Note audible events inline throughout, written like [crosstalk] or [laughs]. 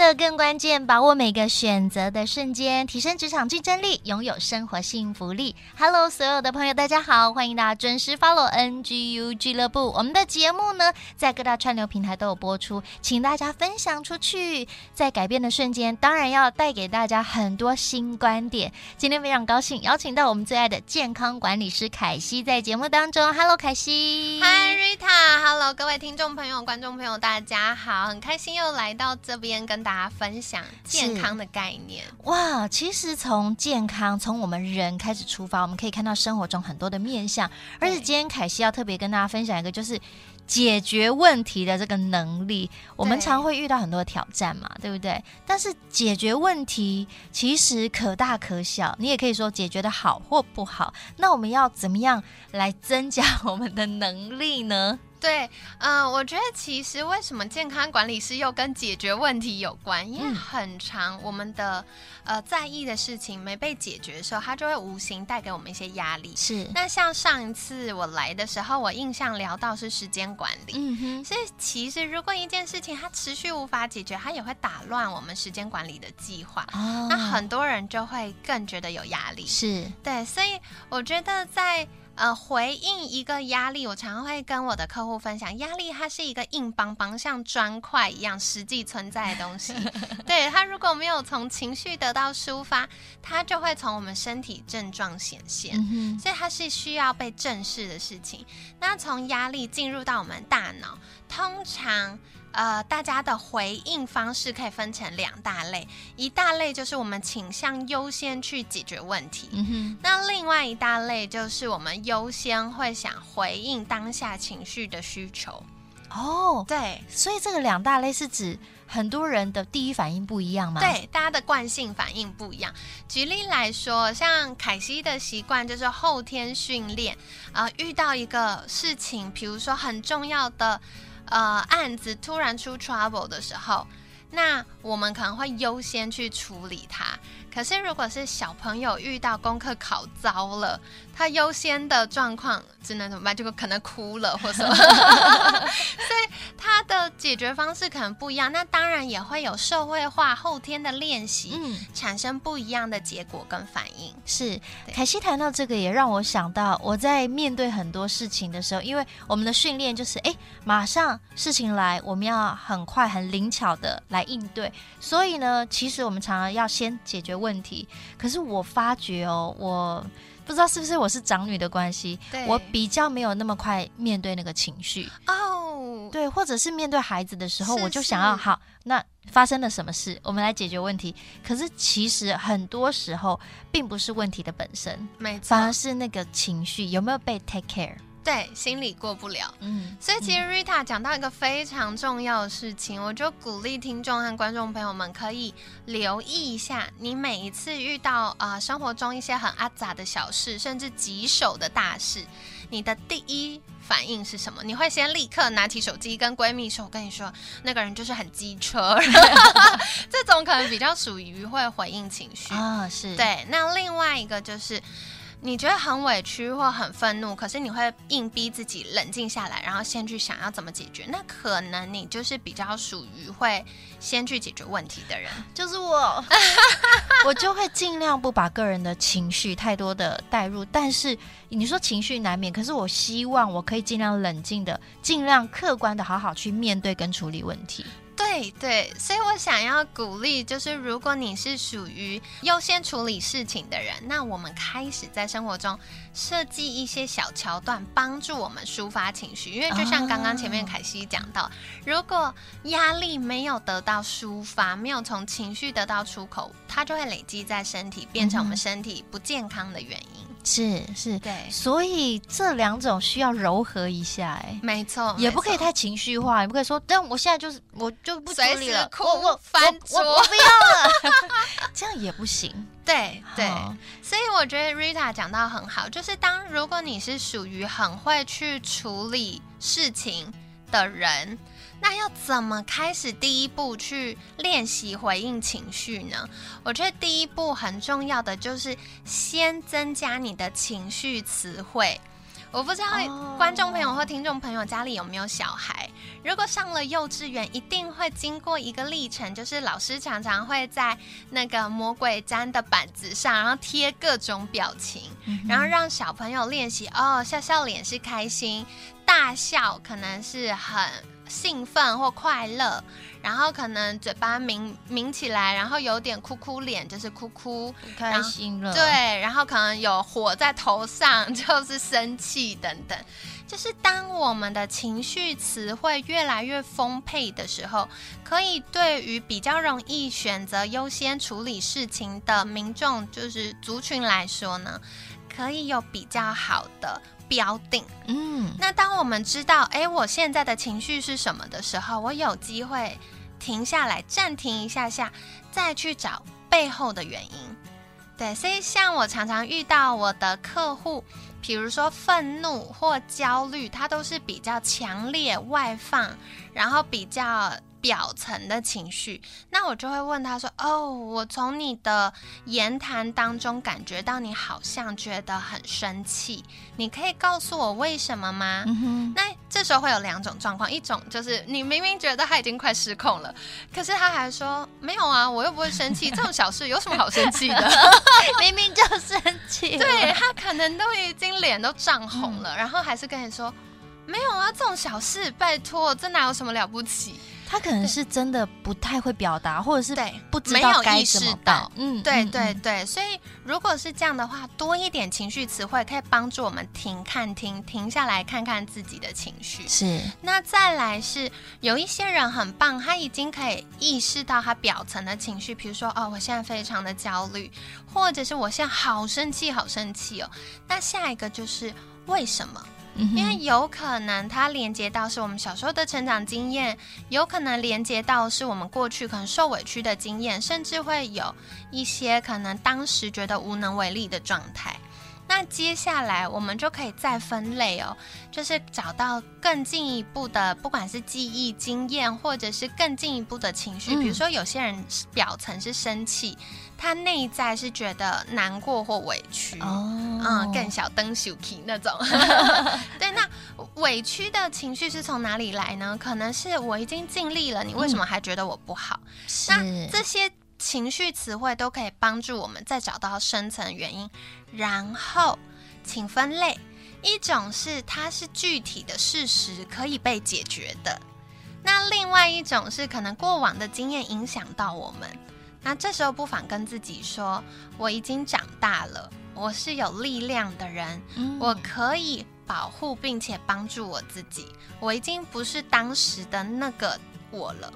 的更关键，把握每个选择的瞬间，提升职场竞争力，拥有生活幸福力。Hello，所有的朋友，大家好，欢迎大家准时 follow NGU 俱乐部。我们的节目呢，在各大串流平台都有播出，请大家分享出去。在改变的瞬间，当然要带给大家很多新观点。今天非常高兴邀请到我们最爱的健康管理师凯西在节目当中。Hello，凯西。Hi Rita，Hello，各位听众朋友、观众朋友，大家好，很开心又来到这边跟大家。大家分享健康的概念哇！其实从健康，从我们人开始出发，我们可以看到生活中很多的面向。而且今天凯西要特别跟大家分享一个，就是解决问题的这个能力。我们常会遇到很多挑战嘛，对不对？但是解决问题其实可大可小，你也可以说解决的好或不好。那我们要怎么样来增加我们的能力呢？对，嗯、呃，我觉得其实为什么健康管理师又跟解决问题有关？因为很长我们的呃在意的事情没被解决的时候，它就会无形带给我们一些压力。是。那像上一次我来的时候，我印象聊到是时间管理。嗯哼。所以其实如果一件事情它持续无法解决，它也会打乱我们时间管理的计划。哦。那很多人就会更觉得有压力。是。对，所以我觉得在。呃，回应一个压力，我常常会跟我的客户分享，压力它是一个硬邦邦像砖块一样实际存在的东西。[laughs] 对，它如果没有从情绪得到抒发，它就会从我们身体症状显现。嗯、所以它是需要被正视的事情。那从压力进入到我们大脑，通常。呃，大家的回应方式可以分成两大类，一大类就是我们倾向优先去解决问题，那另外一大类就是我们优先会想回应当下情绪的需求。哦，对，所以这个两大类是指很多人的第一反应不一样吗？对，大家的惯性反应不一样。举例来说，像凯西的习惯就是后天训练，呃，遇到一个事情，比如说很重要的。呃，案子突然出 trouble 的时候，那我们可能会优先去处理它。可是，如果是小朋友遇到功课考糟了，他优先的状况只能怎么办？就可能哭了，或什么。[laughs] [laughs] 所以他的解决方式可能不一样。那当然也会有社会化后天的练习，嗯，产生不一样的结果跟反应。是，凯西谈到这个，也让我想到我在面对很多事情的时候，因为我们的训练就是，哎，马上事情来，我们要很快很灵巧的来应对。所以呢，其实我们常常要先解决问题，可是我发觉哦，我不知道是不是我是长女的关系，我比较没有那么快面对那个情绪。哦，对，或者是面对孩子的时候，是是我就想要好，那发生了什么事，我们来解决问题。可是其实很多时候并不是问题的本身，没错，反而是那个情绪有没有被 take care。对，心里过不了。嗯，所以其实 Rita 讲到一个非常重要的事情，嗯、我就鼓励听众和观众朋友们可以留意一下，你每一次遇到啊、呃、生活中一些很阿杂的小事，甚至棘手的大事，你的第一反应是什么？你会先立刻拿起手机跟闺蜜说：“我跟你说，那个人就是很机车。[laughs] ”这种可能比较属于会回应情绪啊，是对。那另外一个就是。你觉得很委屈或很愤怒，可是你会硬逼自己冷静下来，然后先去想要怎么解决。那可能你就是比较属于会先去解决问题的人，[laughs] 就是我，[laughs] 我就会尽量不把个人的情绪太多的带入。但是你说情绪难免，可是我希望我可以尽量冷静的，尽量客观的好好去面对跟处理问题。对对，所以我想要鼓励，就是如果你是属于优先处理事情的人，那我们开始在生活中设计一些小桥段，帮助我们抒发情绪。因为就像刚刚前面凯西讲到，哦、如果压力没有得到抒发，没有从情绪得到出口，它就会累积在身体，变成我们身体不健康的原因。是是，对，所以这两种需要柔和一下，哎，没错，也不可以太情绪化，也不可以说，但我现在就是我就不处理了，哭我我翻桌，我不要了，[laughs] 这样也不行。对对，所以我觉得 Rita 讲到很好，就是当如果你是属于很会去处理事情的人。那要怎么开始第一步去练习回应情绪呢？我觉得第一步很重要的就是先增加你的情绪词汇。我不知道观众朋友或听众朋友家里有没有小孩，如果上了幼稚园，一定会经过一个历程，就是老师常常会在那个魔鬼毡的板子上，然后贴各种表情，然后让小朋友练习哦，笑笑脸是开心，大笑可能是很。兴奋或快乐，然后可能嘴巴抿抿起来，然后有点哭哭脸，就是哭哭，开心了。对，然后可能有火在头上，就是生气等等。就是当我们的情绪词汇越来越丰沛的时候，可以对于比较容易选择优先处理事情的民众，就是族群来说呢，可以有比较好的。标定，嗯，那当我们知道，哎，我现在的情绪是什么的时候，我有机会停下来，暂停一下下，再去找背后的原因。对，所以像我常常遇到我的客户，比如说愤怒或焦虑，它都是比较强烈外放，然后比较。表层的情绪，那我就会问他说：“哦，我从你的言谈当中感觉到你好像觉得很生气，你可以告诉我为什么吗？”嗯。那这时候会有两种状况，一种就是你明明觉得他已经快失控了，可是他还说：“没有啊，我又不会生气，这种小事有什么好生气的？[laughs] 明明就生气。[laughs] ”对，他可能都已经脸都涨红了，嗯，然后还是跟你说：“没有啊，这种小事，拜托，这哪有什么了不起？”他可能是真的不太会表达，或者是不知道该怎么办。嗯，对对对，所以如果是这样的话，多一点情绪词汇可以帮助我们停、看、听，停下来看看自己的情绪。是。那再来是有一些人很棒，他已经可以意识到他表层的情绪，比如说哦，我现在非常的焦虑，或者是我现在好生气，好生气哦。那下一个就是为什么？因为有可能它连接到是我们小时候的成长经验，有可能连接到是我们过去可能受委屈的经验，甚至会有一些可能当时觉得无能为力的状态。那接下来我们就可以再分类哦，就是找到更进一步的，不管是记忆经验，或者是更进一步的情绪。比如说有些人表层是生气。他内在是觉得难过或委屈，哦、嗯，更小灯小那种。[laughs] 对，那委屈的情绪是从哪里来呢？可能是我已经尽力了，你为什么还觉得我不好？嗯、那这些情绪词汇都可以帮助我们再找到深层原因，然后请分类。一种是它是具体的事实可以被解决的，那另外一种是可能过往的经验影响到我们。那这时候不妨跟自己说：“我已经长大了，我是有力量的人，嗯、我可以保护并且帮助我自己。我已经不是当时的那个我了。”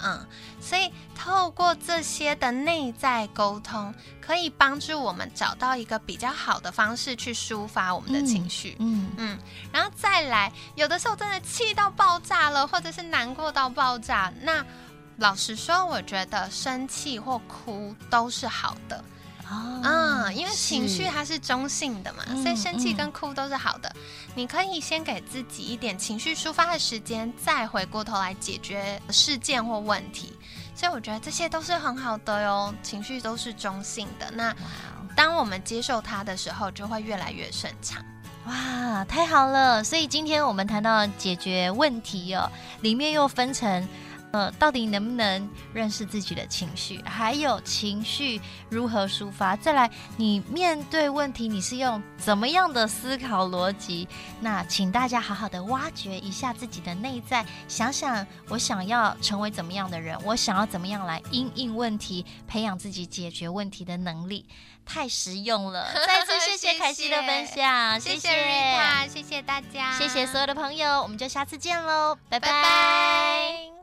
嗯，所以透过这些的内在沟通，可以帮助我们找到一个比较好的方式去抒发我们的情绪。嗯嗯，然后再来，有的时候真的气到爆炸了，或者是难过到爆炸，那。老实说，我觉得生气或哭都是好的，哦、嗯，因为情绪它是中性的嘛，所以生气跟哭都是好的。你可以先给自己一点情绪抒发的时间，再回过头来解决事件或问题。所以我觉得这些都是很好的哟，情绪都是中性的。那当我们接受它的时候，就会越来越顺畅。哇，太好了！所以今天我们谈到解决问题哦，里面又分成。呃，到底能不能认识自己的情绪？还有情绪如何抒发？再来，你面对问题，你是用怎么样的思考逻辑？那请大家好好的挖掘一下自己的内在，想想我想要成为怎么样的人，我想要怎么样来因应问题，培养自己解决问题的能力，太实用了。[laughs] 再次谢谢凯西的分享，谢谢，瑞塔，谢谢大家，谢谢所有的朋友，我们就下次见喽，拜拜。拜拜。